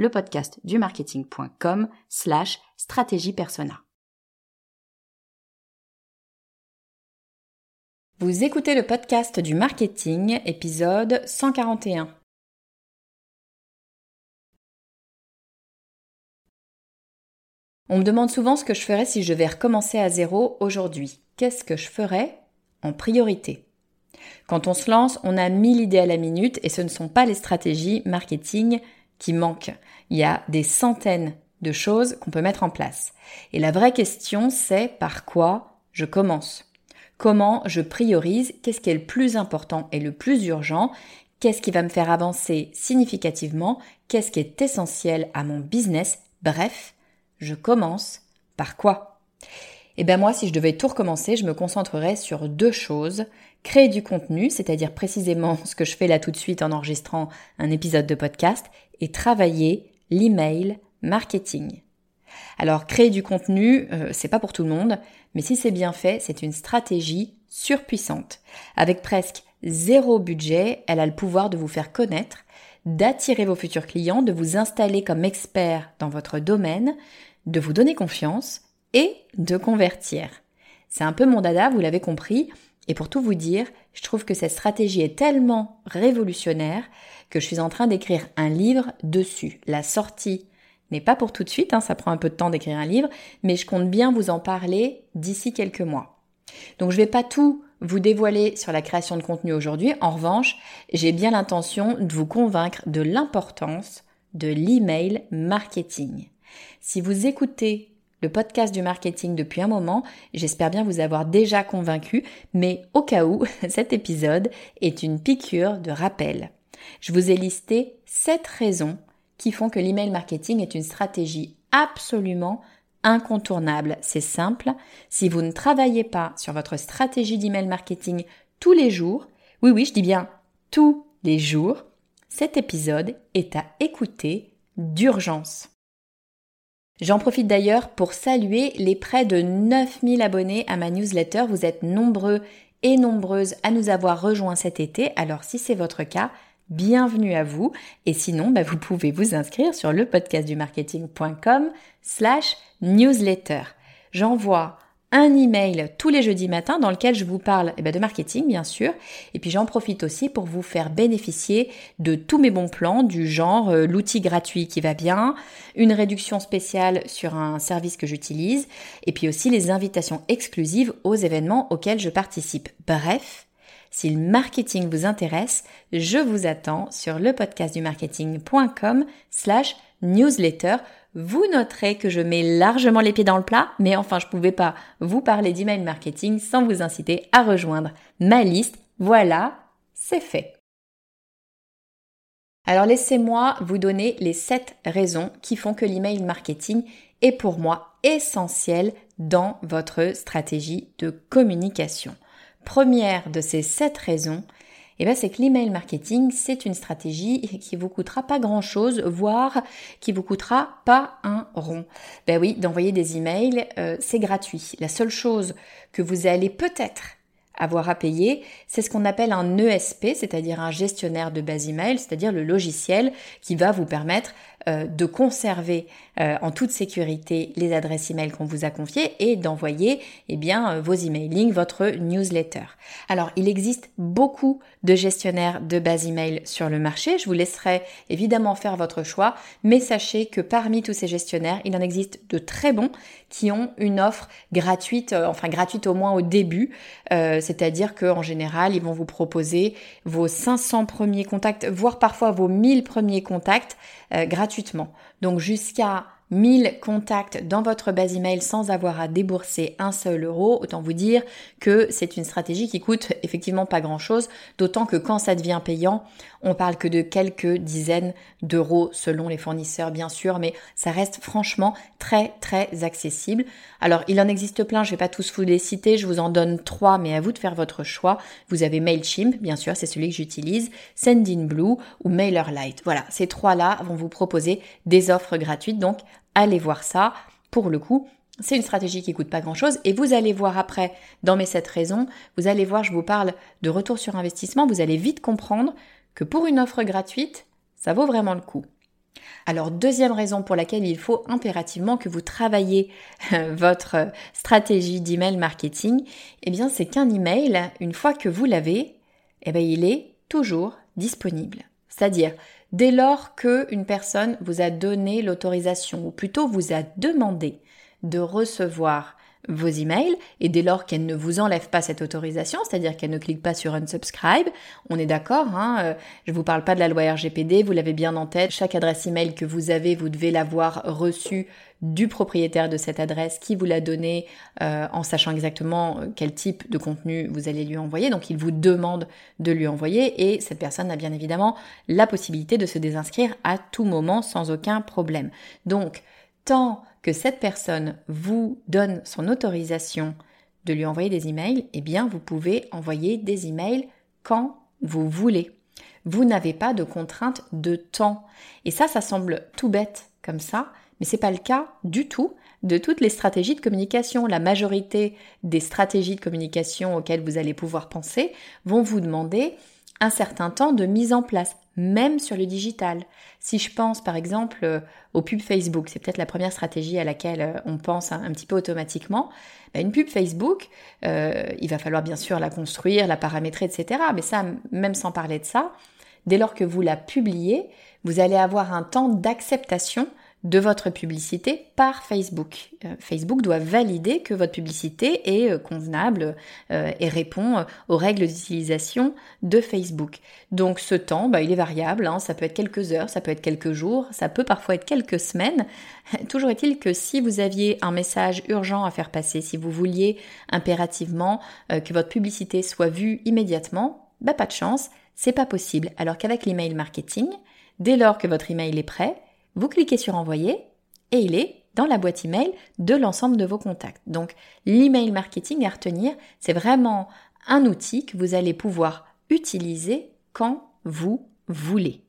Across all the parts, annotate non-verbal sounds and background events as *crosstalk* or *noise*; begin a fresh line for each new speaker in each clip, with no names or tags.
le podcast du marketing.com slash stratégie persona. Vous écoutez le podcast du marketing, épisode 141. On me demande souvent ce que je ferais si je vais recommencer à zéro aujourd'hui. Qu'est-ce que je ferais en priorité? Quand on se lance, on a mille idées à la minute et ce ne sont pas les stratégies marketing qui manque. Il y a des centaines de choses qu'on peut mettre en place. Et la vraie question, c'est par quoi je commence? Comment je priorise? Qu'est-ce qui est le plus important et le plus urgent? Qu'est-ce qui va me faire avancer significativement? Qu'est-ce qui est essentiel à mon business? Bref, je commence par quoi? Eh bien moi, si je devais tout recommencer, je me concentrerais sur deux choses. Créer du contenu, c'est-à-dire précisément ce que je fais là tout de suite en enregistrant un épisode de podcast, et travailler l'email marketing. Alors créer du contenu, euh, c'est pas pour tout le monde, mais si c'est bien fait, c'est une stratégie surpuissante. Avec presque zéro budget, elle a le pouvoir de vous faire connaître, d'attirer vos futurs clients, de vous installer comme expert dans votre domaine, de vous donner confiance et de convertir. C'est un peu mon dada, vous l'avez compris, et pour tout vous dire, je trouve que cette stratégie est tellement révolutionnaire que je suis en train d'écrire un livre dessus. La sortie n'est pas pour tout de suite, hein, ça prend un peu de temps d'écrire un livre, mais je compte bien vous en parler d'ici quelques mois. Donc je ne vais pas tout vous dévoiler sur la création de contenu aujourd'hui. En revanche, j'ai bien l'intention de vous convaincre de l'importance de l'email marketing. Si vous écoutez le podcast du marketing depuis un moment. J'espère bien vous avoir déjà convaincu, mais au cas où, *laughs* cet épisode est une piqûre de rappel. Je vous ai listé 7 raisons qui font que l'email marketing est une stratégie absolument incontournable. C'est simple. Si vous ne travaillez pas sur votre stratégie d'email marketing tous les jours, oui oui, je dis bien tous les jours, cet épisode est à écouter d'urgence. J'en profite d'ailleurs pour saluer les près de 9000 abonnés à ma newsletter. Vous êtes nombreux et nombreuses à nous avoir rejoints cet été. Alors si c'est votre cas, bienvenue à vous. Et sinon, bah, vous pouvez vous inscrire sur le podcastdumarketing.com slash newsletter. J'envoie un email tous les jeudis matins dans lequel je vous parle eh ben, de marketing bien sûr et puis j'en profite aussi pour vous faire bénéficier de tous mes bons plans du genre euh, l'outil gratuit qui va bien, une réduction spéciale sur un service que j'utilise et puis aussi les invitations exclusives aux événements auxquels je participe. Bref, si le marketing vous intéresse, je vous attends sur le podcast du marketing.com slash newsletter vous noterez que je mets largement les pieds dans le plat, mais enfin je pouvais pas vous parler d'email marketing sans vous inciter à rejoindre ma liste. Voilà, c'est fait. Alors laissez-moi vous donner les 7 raisons qui font que l'email marketing est pour moi essentiel dans votre stratégie de communication. Première de ces 7 raisons, eh ben, c'est que l'email marketing, c'est une stratégie qui vous coûtera pas grand chose, voire qui vous coûtera pas un rond. Ben oui, d'envoyer des emails, euh, c'est gratuit. La seule chose que vous allez peut-être avoir à payer, c'est ce qu'on appelle un ESP, c'est-à-dire un gestionnaire de base email, c'est-à-dire le logiciel qui va vous permettre euh, de conserver euh, en toute sécurité les adresses email qu'on vous a confiées et d'envoyer eh bien euh, vos emailings, votre newsletter. Alors, il existe beaucoup de gestionnaires de base email sur le marché. Je vous laisserai évidemment faire votre choix, mais sachez que parmi tous ces gestionnaires, il en existe de très bons qui ont une offre gratuite, enfin gratuite au moins au début, c'est-à-dire qu'en général, ils vont vous proposer vos 500 premiers contacts, voire parfois vos 1000 premiers contacts gratuitement. Donc jusqu'à 1000 contacts dans votre base email sans avoir à débourser un seul euro, autant vous dire que c'est une stratégie qui coûte effectivement pas grand chose, d'autant que quand ça devient payant, on parle que de quelques dizaines d'euros selon les fournisseurs bien sûr, mais ça reste franchement très très accessible. Alors il en existe plein, je vais pas tous vous les citer, je vous en donne trois, mais à vous de faire votre choix. Vous avez Mailchimp, bien sûr, c'est celui que j'utilise, Sendinblue ou MailerLite. Voilà, ces trois-là vont vous proposer des offres gratuites, donc allez voir ça. Pour le coup, c'est une stratégie qui coûte pas grand chose et vous allez voir après dans mes 7 raisons, vous allez voir, je vous parle de retour sur investissement, vous allez vite comprendre que pour une offre gratuite, ça vaut vraiment le coup. Alors deuxième raison pour laquelle il faut impérativement que vous travaillez euh, votre stratégie d'email marketing, eh bien c'est qu'un email, une fois que vous l'avez, eh bien il est toujours disponible. C'est-à-dire dès lors qu'une personne vous a donné l'autorisation, ou plutôt vous a demandé de recevoir vos emails et dès lors qu'elle ne vous enlève pas cette autorisation, c'est-à-dire qu'elle ne clique pas sur unsubscribe, on est d'accord, hein, euh, je vous parle pas de la loi RGPD, vous l'avez bien en tête, chaque adresse email que vous avez, vous devez l'avoir reçue du propriétaire de cette adresse qui vous l'a donnée euh, en sachant exactement euh, quel type de contenu vous allez lui envoyer. Donc il vous demande de lui envoyer et cette personne a bien évidemment la possibilité de se désinscrire à tout moment sans aucun problème. Donc tant que cette personne vous donne son autorisation de lui envoyer des emails, eh bien vous pouvez envoyer des emails quand vous voulez. Vous n'avez pas de contrainte de temps. Et ça, ça semble tout bête comme ça, mais c'est pas le cas du tout de toutes les stratégies de communication. La majorité des stratégies de communication auxquelles vous allez pouvoir penser vont vous demander un certain temps de mise en place, même sur le digital. Si je pense par exemple euh, au pub Facebook, c'est peut-être la première stratégie à laquelle euh, on pense un, petit peu automatiquement, bah, une pub Facebook, euh, il va falloir bien sûr la construire, la paramétrer, etc. Mais ça, même sans parler de ça, dès lors que vous la publiez, vous allez avoir un temps d'acceptation de votre publicité par Facebook. Euh, Facebook doit valider que votre publicité est euh, convenable euh, et répond aux règles d'utilisation de Facebook. Donc ce temps, bah, il est variable, hein. ça peut être quelques heures, ça peut être quelques jours, ça peut parfois être quelques semaines. *laughs* Toujours est-il que si vous aviez un message urgent à faire passer, si vous vouliez impérativement que votre publicité soit vue immédiatement, bah, pas de chance, c'est pas possible. Alors qu'avec l'email marketing, dès lors que votre email est prêt, vous cliquez sur envoyer et il est dans la boîte email de l'ensemble de vos contacts. Donc l'email marketing à retenir, c'est vraiment un outil que vous allez pouvoir utiliser quand vous voulez.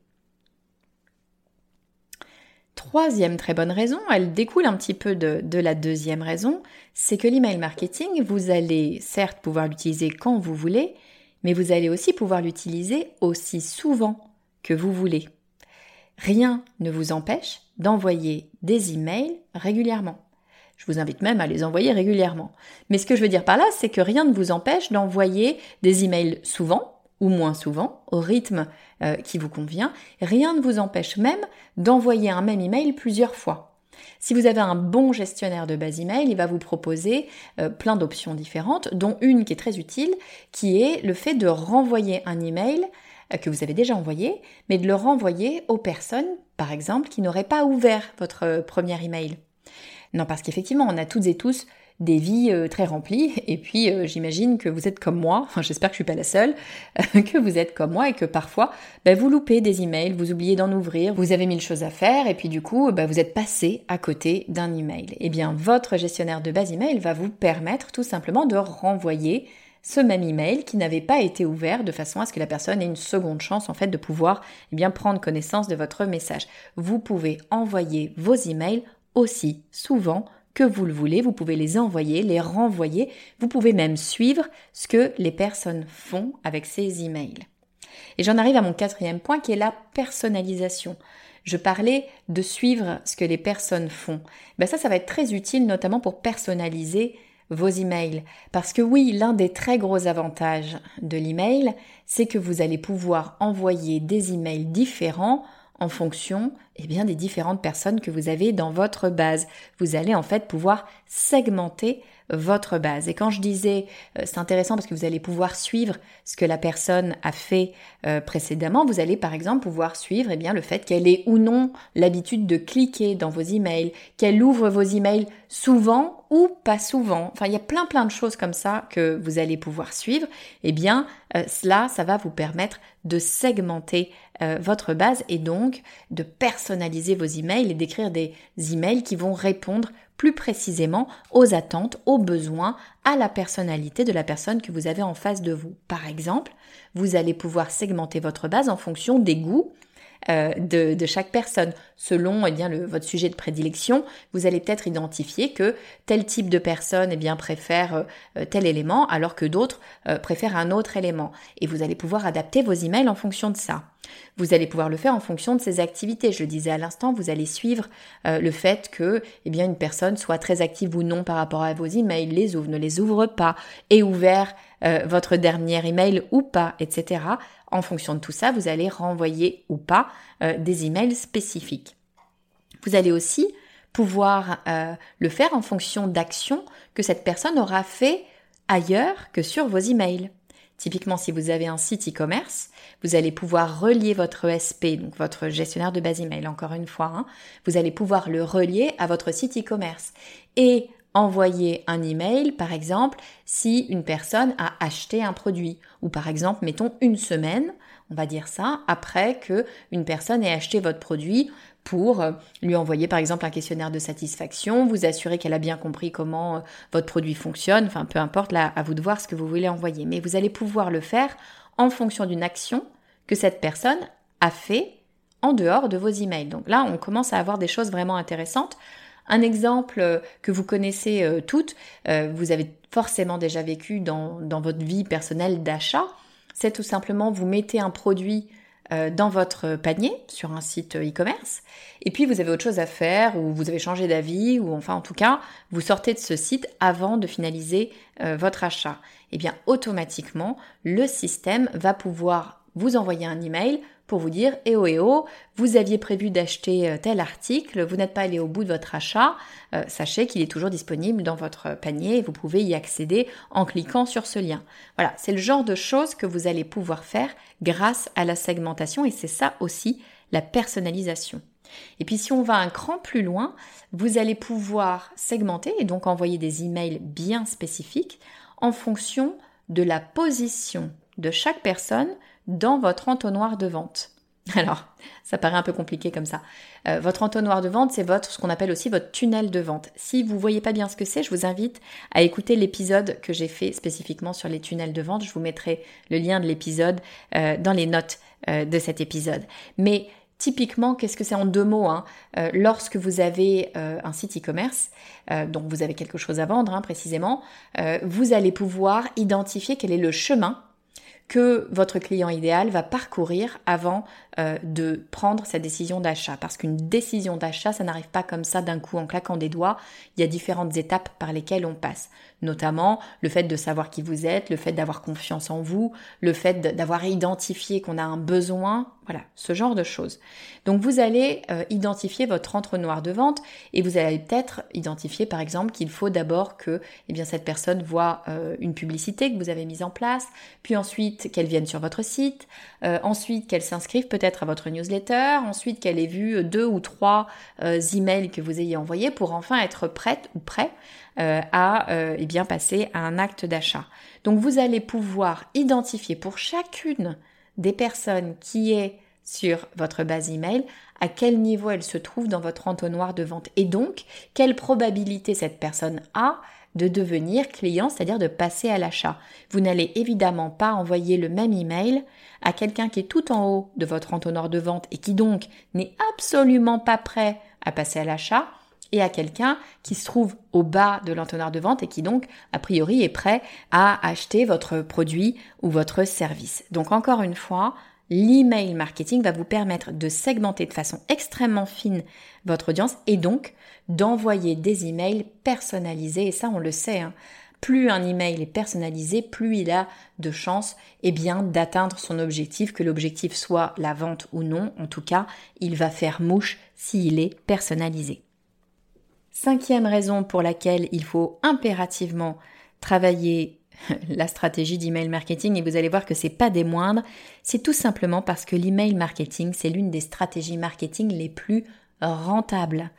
Troisième très bonne raison, elle découle un petit peu de, la deuxième raison, c'est que l'email marketing, vous allez certes pouvoir l'utiliser quand vous voulez, mais vous allez aussi pouvoir l'utiliser aussi souvent que vous voulez. Rien ne vous empêche d'envoyer des emails régulièrement. Je vous invite même à les envoyer régulièrement. Mais ce que je veux dire par là, c'est que rien ne vous empêche d'envoyer des emails souvent ou moins souvent, au rythme euh, qui vous convient. Rien ne vous empêche même d'envoyer un même email plusieurs fois. Si vous avez un bon gestionnaire de base email, il va vous proposer euh, plein d'options différentes, dont une qui est très utile, qui est le fait de renvoyer un email que vous avez déjà envoyé, mais de le renvoyer aux personnes, par exemple, qui n'auraient pas ouvert votre euh, premier email. Non, parce qu'effectivement, on a toutes et tous des vies euh, très remplies, *laughs* et puis j'imagine que vous êtes comme moi, *laughs* enfin j'espère que je suis pas la seule, *laughs* que vous êtes comme moi et que parfois bah, vous loupez des emails, vous oubliez d'en ouvrir, vous avez mille choses à faire, et puis du coup bah, vous êtes passé à côté d'un email. Eh bien votre gestionnaire de base email va vous permettre tout simplement de renvoyer ce même email qui n'avait pas été ouvert de façon à ce que la personne ait une seconde chance en fait de pouvoir eh bien prendre connaissance de votre message. Vous pouvez envoyer vos emails aussi souvent que vous le voulez, vous pouvez les envoyer, les renvoyer, vous pouvez même suivre ce que les personnes font avec ces emails. Et j'en arrive à mon quatrième point qui est la personnalisation. je parlais de suivre ce que les personnes font. Ben ça, ça va être très utile notamment pour personnaliser vos emails. Parce que oui, l'un des très gros avantages de l'email, c'est que vous allez pouvoir envoyer des emails différents en fonction eh bien, des différentes personnes que vous avez dans votre base. Vous allez en fait pouvoir segmenter votre base. Et quand je disais, euh, c'est intéressant parce que vous allez pouvoir suivre ce que la personne a fait euh, précédemment, vous allez par exemple pouvoir suivre eh bien, le fait qu'elle ait ou non l'habitude de cliquer dans vos emails, qu'elle ouvre vos emails souvent ou pas souvent. Enfin, il y a plein plein de choses comme ça que vous allez pouvoir suivre. Eh bien, euh, cela, ça va vous permettre de segmenter votre base et donc de personnaliser vos emails et d'écrire des emails qui vont répondre plus précisément aux attentes, aux besoins, à la personnalité de la personne que vous avez en face de vous. Par exemple, vous allez pouvoir segmenter votre base en fonction des goûts, euh, de, chaque personne. Selon eh bien, le, votre sujet de prédilection, vous allez peut-être identifier que tel type de personne eh bien, préfère euh, tel élément alors que d'autres euh, préfèrent un autre élément. Et vous allez pouvoir adapter vos emails en fonction de ça. Vous allez pouvoir le faire en fonction de ses activités. Je le disais à l'instant, vous allez suivre le fait que eh bien, une personne soit très active ou non par rapport à vos emails, les ouvre, ne les ouvre pas, est ouvert votre dernier email ou pas, etc en fonction de tout ça, vous allez renvoyer ou pas euh, des emails spécifiques. Vous allez aussi pouvoir euh, le faire en fonction d'actions que cette personne aura fait ailleurs que sur vos emails. Typiquement, si vous avez un site e-commerce, vous allez pouvoir relier votre ESP, donc votre gestionnaire de base email, encore une fois, hein, vous allez pouvoir le relier à votre site e-commerce. Et envoyer un email, par exemple, si une personne a acheté un produit, ou par exemple, mettons une semaine, on va dire ça, après que une personne ait acheté votre produit pour euh, lui envoyer par exemple un questionnaire de satisfaction, vous assurer qu'elle a bien compris comment euh, votre produit fonctionne, enfin peu importe, là à vous de voir ce que vous voulez envoyer. Mais vous allez pouvoir le faire en fonction d'une action que cette personne a fait en dehors de vos emails. Donc là, on commence à avoir des choses vraiment intéressantes. Un exemple euh, que vous connaissez euh, toutes, euh, vous avez forcément déjà vécu dans, votre vie personnelle d'achat, c'est tout simplement vous mettez un produit dans votre panier sur un site e-commerce et puis vous avez autre chose à faire ou vous avez changé d'avis ou enfin en tout cas vous sortez de ce site avant de finaliser votre achat. Et eh bien automatiquement le système va pouvoir vous envoyer un email pour vous dire eh oh eh oh, vous aviez prévu d'acheter euh, tel article, vous n'êtes pas allé au bout de votre achat, euh, sachez qu'il est toujours disponible dans votre panier et vous pouvez y accéder en cliquant sur ce lien. Voilà, c'est le genre de choses que vous allez pouvoir faire grâce à la segmentation et c'est ça aussi la personnalisation. Et puis si on va un cran plus loin, vous allez pouvoir segmenter et donc envoyer des emails bien spécifiques en fonction de la position de chaque personne dans votre entonnoir de vente. *laughs* Alors, ça paraît un peu compliqué comme ça. Euh, votre entonnoir de vente, c'est votre ce qu'on appelle aussi votre tunnel de vente. Si vous voyez pas bien ce que c'est, je vous invite à écouter l'épisode que j'ai fait spécifiquement sur les tunnels de vente. Je vous mettrai le lien de l'épisode euh, dans les notes euh, de cet épisode. Mais Typiquement, qu'est-ce que c'est en deux mots hein Lorsque vous avez un site e-commerce, donc vous avez quelque chose à vendre hein, précisément, vous allez pouvoir identifier quel est le chemin que votre client idéal va parcourir avant euh, de prendre sa décision d'achat. Parce qu'une décision d'achat, ça n'arrive pas comme ça d'un coup en claquant des doigts. Il y a différentes étapes par lesquelles on passe. Notamment le fait de savoir qui vous êtes, le fait d'avoir confiance en vous, le fait d'avoir identifié qu'on a un besoin, voilà, ce genre de choses. Donc vous allez euh, identifier votre entonnoir de vente et vous allez peut-être identifier par exemple qu'il faut d'abord que eh cette personne voit euh, une publicité que vous avez mise en place, puis ensuite qu'elle vienne sur votre site, euh, ensuite qu'elle s'inscrive peut-être à votre newsletter, ensuite qu'elle ait vu deux ou trois emails que vous ayez envoyés pour enfin être prête ou prêt à eh bien, passer à un acte d'achat. Donc vous allez pouvoir identifier pour chacune des personnes qui est sur votre base email, à quel niveau elle se trouve dans votre entonnoir de vente et donc quelle probabilité cette personne a de devenir client, c'est-à-dire de passer à l'achat. Vous n'allez évidemment pas envoyer le même email à quelqu'un qui est tout en haut de votre entonnoir de vente et qui donc n'est absolument pas prêt à passer à l'achat et à quelqu'un qui se trouve au bas de l'entonnoir de vente et qui donc, a priori, est prêt à acheter votre produit ou votre service. Donc encore une fois, l'email marketing va vous permettre de segmenter de façon extrêmement fine votre audience et donc d'envoyer des emails personnalisés. Et ça, on le sait. Hein. Plus un email est personnalisé, plus il a de chances eh d'atteindre son objectif, que l'objectif soit la vente ou non. En tout cas, il va faire mouche s'il est personnalisé. Cinquième raison pour laquelle il faut impérativement travailler *laughs* la stratégie d'email marketing et vous allez voir que c'est pas des moindres, c'est tout simplement parce que l'email marketing, c'est l'une des stratégies marketing les plus rentables.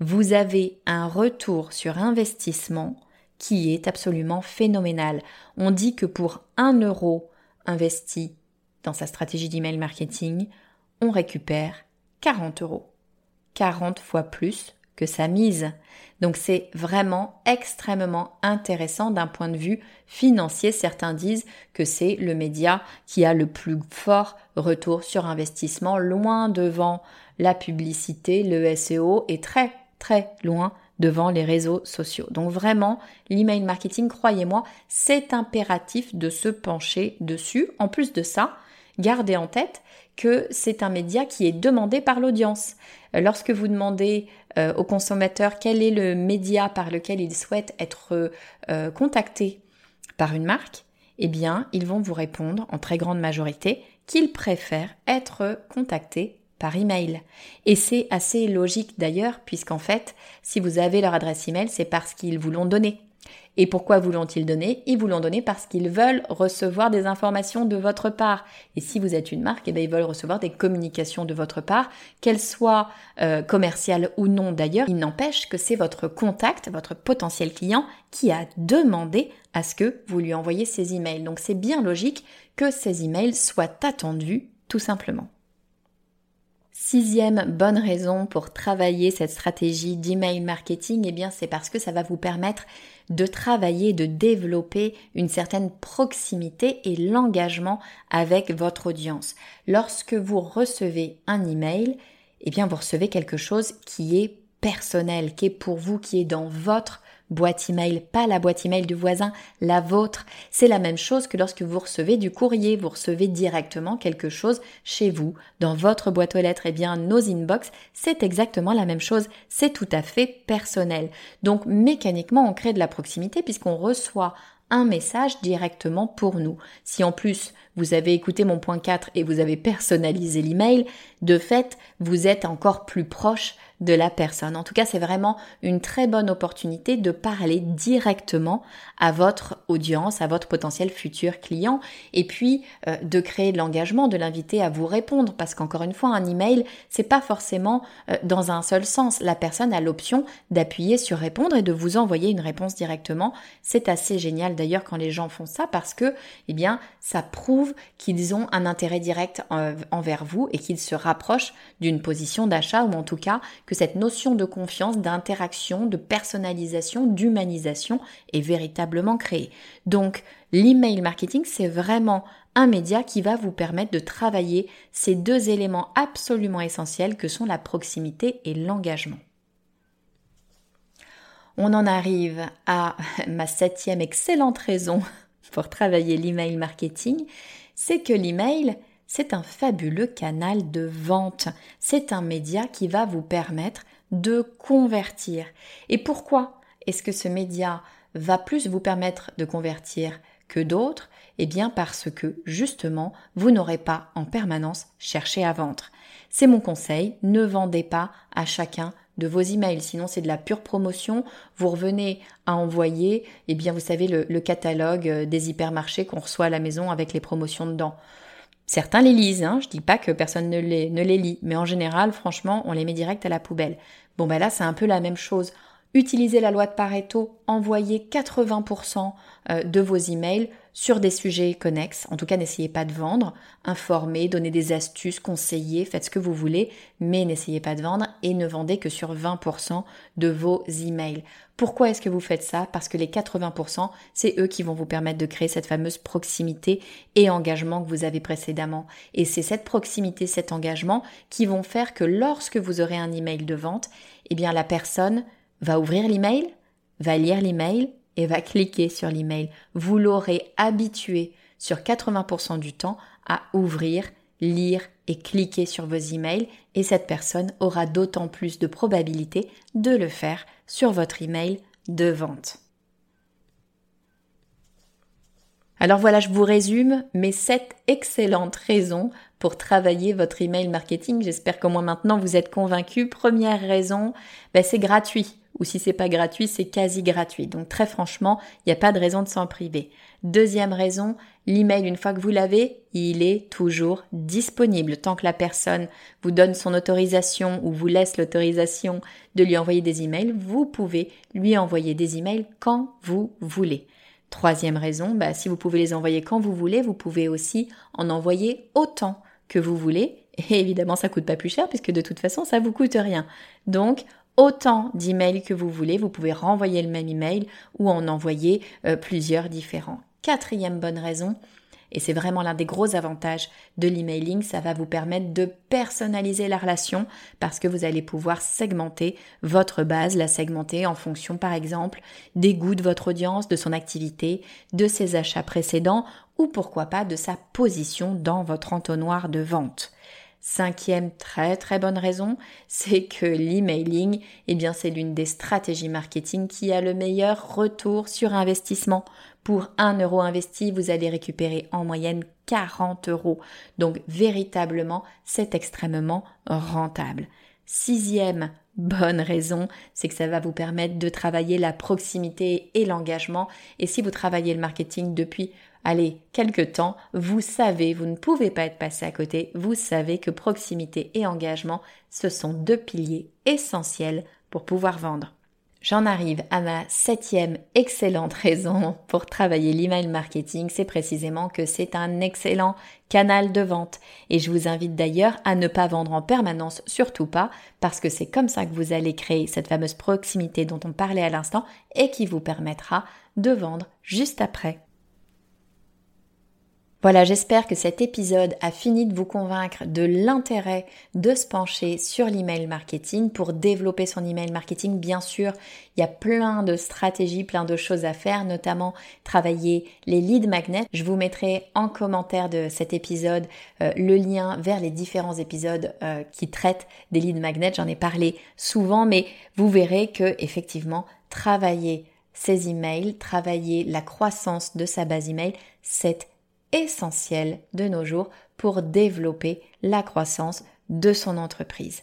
Vous avez un retour sur investissement qui est absolument phénoménal. On dit que pour un euro investi dans sa stratégie d'email marketing, on récupère 40 euros. 40 fois plus que sa mise. Donc c'est vraiment extrêmement intéressant d'un point de vue financier. Certains disent que c'est le média qui a le plus fort retour sur investissement, loin devant la publicité, le SEO et très très loin devant les réseaux sociaux. Donc vraiment, l'email marketing, croyez-moi, c'est impératif de se pencher dessus. En plus de ça, gardez en tête que c'est un média qui est demandé par l'audience. Lorsque vous demandez euh, au consommateur quel est le média par lequel il souhaite être euh, contacté par une marque, eh bien, ils vont vous répondre en très grande majorité qu'ils préfèrent être contactés par email. Et c'est assez logique d'ailleurs, puisqu'en fait, si vous avez leur adresse email, c'est parce qu'ils vous l'ont donnée. Et pourquoi vous l'ont-ils donné Ils vous l'ont donné parce qu'ils veulent recevoir des informations de votre part. Et si vous êtes une marque, eh bien, ils veulent recevoir des communications de votre part, qu'elles soient euh, commerciales ou non d'ailleurs. Il n'empêche que c'est votre contact, votre potentiel client, qui a demandé à ce que vous lui envoyez ces emails. Donc c'est bien logique que ces emails soient attendus tout simplement. Sixième bonne raison pour travailler cette stratégie d'email marketing, eh bien c'est parce que ça va vous permettre de travailler, de développer une certaine proximité et l'engagement avec votre audience. Lorsque vous recevez un email, eh bien vous recevez quelque chose qui est personnel, qui est pour vous, qui est dans votre boîte email, pas la boîte email du voisin, la vôtre. C'est la même chose que lorsque vous recevez du courrier, vous recevez directement quelque chose chez vous, dans votre boîte aux lettres. Eh bien, nos inbox, c'est exactement la même chose. C'est tout à fait personnel. Donc, mécaniquement, on crée de la proximité puisqu'on reçoit un message directement pour nous. Si en plus vous avez écouté mon point 4 et vous avez personnalisé l'email, de fait, vous êtes encore plus proche de la personne. En tout cas, c'est vraiment une très bonne opportunité de parler directement à votre audience, à votre potentiel futur client, et puis euh, de créer de l'engagement, de l'inviter à vous répondre, parce qu'encore une fois, un email, c'est pas forcément euh, dans un seul sens. La personne a l'option d'appuyer sur répondre et de vous envoyer une réponse directement. C'est assez génial d'ailleurs quand les gens font ça parce que, eh bien, ça prouve qu'ils ont un intérêt direct euh, envers vous et qu'ils se rapprochent d'une position d'achat ou en tout cas cette notion de confiance, d'interaction, de personnalisation, d'humanisation est véritablement créée. Donc, l'email marketing, c'est vraiment un média qui va vous permettre de travailler ces deux éléments absolument essentiels que sont la proximité et l'engagement. On en arrive à *laughs* ma septième excellente raison *laughs* pour travailler l'email marketing, c'est que l'email, c'est un fabuleux canal de vente. C'est un média qui va vous permettre de convertir. Et pourquoi est-ce que ce média va plus vous permettre de convertir que d'autres? Eh bien parce que justement, vous n'aurez pas en permanence cherché à vendre. C'est mon conseil, ne vendez pas à chacun de vos emails, sinon c'est de la pure promotion. Vous revenez à envoyer, eh bien vous savez, le, le catalogue euh, des hypermarchés qu'on reçoit à la maison avec les promotions dedans. Certains les lisent, hein, je dis pas que personne ne les, ne les lit, mais en général, franchement, on les met direct à la poubelle. Bon ben là, c'est un peu la même chose. Utilisez la loi de Pareto, envoyez 80% euh, de vos emails sur des sujets connexes. En tout cas, n'essayez pas de vendre, informez, donnez des astuces, conseillez, faites ce que vous voulez, mais n'essayez pas de vendre et ne vendez que sur 20% de vos emails. Pourquoi est-ce que vous faites ça? Parce que les 80%, c'est eux qui vont vous permettre de créer cette fameuse proximité et engagement que vous avez précédemment. Et c'est cette proximité, cet engagement qui vont faire que lorsque vous aurez un email de vente, eh bien la personne va ouvrir l'email, va lire l'email et va cliquer sur l'email. Vous l'aurez habitué sur 80% du temps à ouvrir lire et cliquer sur vos emails et cette personne aura d'autant plus de probabilité de le faire sur votre email de vente. Alors voilà, je vous résume mes sept excellentes raisons pour travailler votre email marketing. J'espère qu'au moins maintenant vous êtes convaincus. Première raison, ben c'est gratuit. Ou si c'est pas gratuit, c'est quasi gratuit. Donc très franchement, il n'y a pas de raison de s'en priver. Deuxième raison, l'email, une fois que vous l'avez, il est toujours disponible. Tant que la personne vous donne son autorisation ou vous laisse l'autorisation de lui envoyer des emails, vous pouvez lui envoyer des emails quand vous voulez. Troisième raison, bah, si vous pouvez les envoyer quand vous voulez, vous pouvez aussi en envoyer autant que vous voulez. Et évidemment, ça coûte pas plus cher puisque de toute façon, ça vous coûte rien. Donc, autant d'emails que vous voulez, vous pouvez renvoyer le même email ou en envoyer euh, plusieurs différents. Quatrième bonne raison, et c'est vraiment l'un des gros avantages de l'emailing, ça va vous permettre de personnaliser la relation parce que vous allez pouvoir segmenter votre base, la segmenter en fonction par exemple des goûts de votre audience, de son activité, de ses achats précédents ou pourquoi pas de sa position dans votre entonnoir de vente. Cinquième très très bonne raison, c'est que l'emailing, eh bien c'est l'une des stratégies marketing qui a le meilleur retour sur investissement. Pour un euro investi, vous allez récupérer en moyenne 40 euros. Donc véritablement, c'est extrêmement rentable. Sixième bonne raison, c'est que ça va vous permettre de travailler la proximité et l'engagement. Et si vous travaillez le marketing depuis allez, quelque temps, vous savez, vous ne pouvez pas être passé à côté, vous savez que proximité et engagement, ce sont deux piliers essentiels pour pouvoir vendre. J'en arrive à ma septième excellente *laughs* raison pour travailler l'email marketing, c'est précisément que c'est un excellent canal de vente. Et je vous invite d'ailleurs à ne pas vendre en permanence, surtout pas, parce que c'est comme ça que vous allez créer cette fameuse proximité dont on parlait à l'instant et qui vous permettra de vendre juste après. Voilà, j'espère que cet épisode a fini de vous convaincre de l'intérêt de se pencher sur l'email marketing pour développer son email marketing. Bien sûr, il y a plein de stratégies, plein de choses à faire, notamment travailler les leads magnets. Je vous mettrai en commentaire de cet épisode euh, le lien vers les différents épisodes euh, qui traitent des leads magnets. J'en ai parlé souvent, mais vous verrez que effectivement, travailler ses emails, travailler la croissance de sa base email, c'est essentiel de nos jours pour développer la croissance de son entreprise.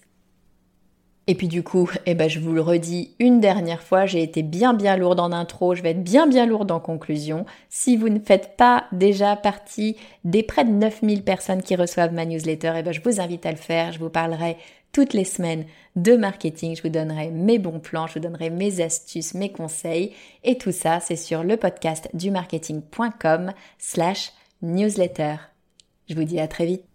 Et puis du coup, eh ben, je vous le redis une dernière fois, j'ai été bien bien lourde en intro, je vais être bien bien lourde en conclusion. Si vous ne faites pas déjà partie des près de 9000 personnes qui reçoivent ma newsletter, eh ben, je vous invite à le faire. Je vous parlerai toutes les semaines de marketing, je vous donnerai mes bons plans, je vous donnerai mes astuces, mes conseils. Et tout ça, c'est sur le podcast du marketing.com slash newsletter. Je vous dis à très vite.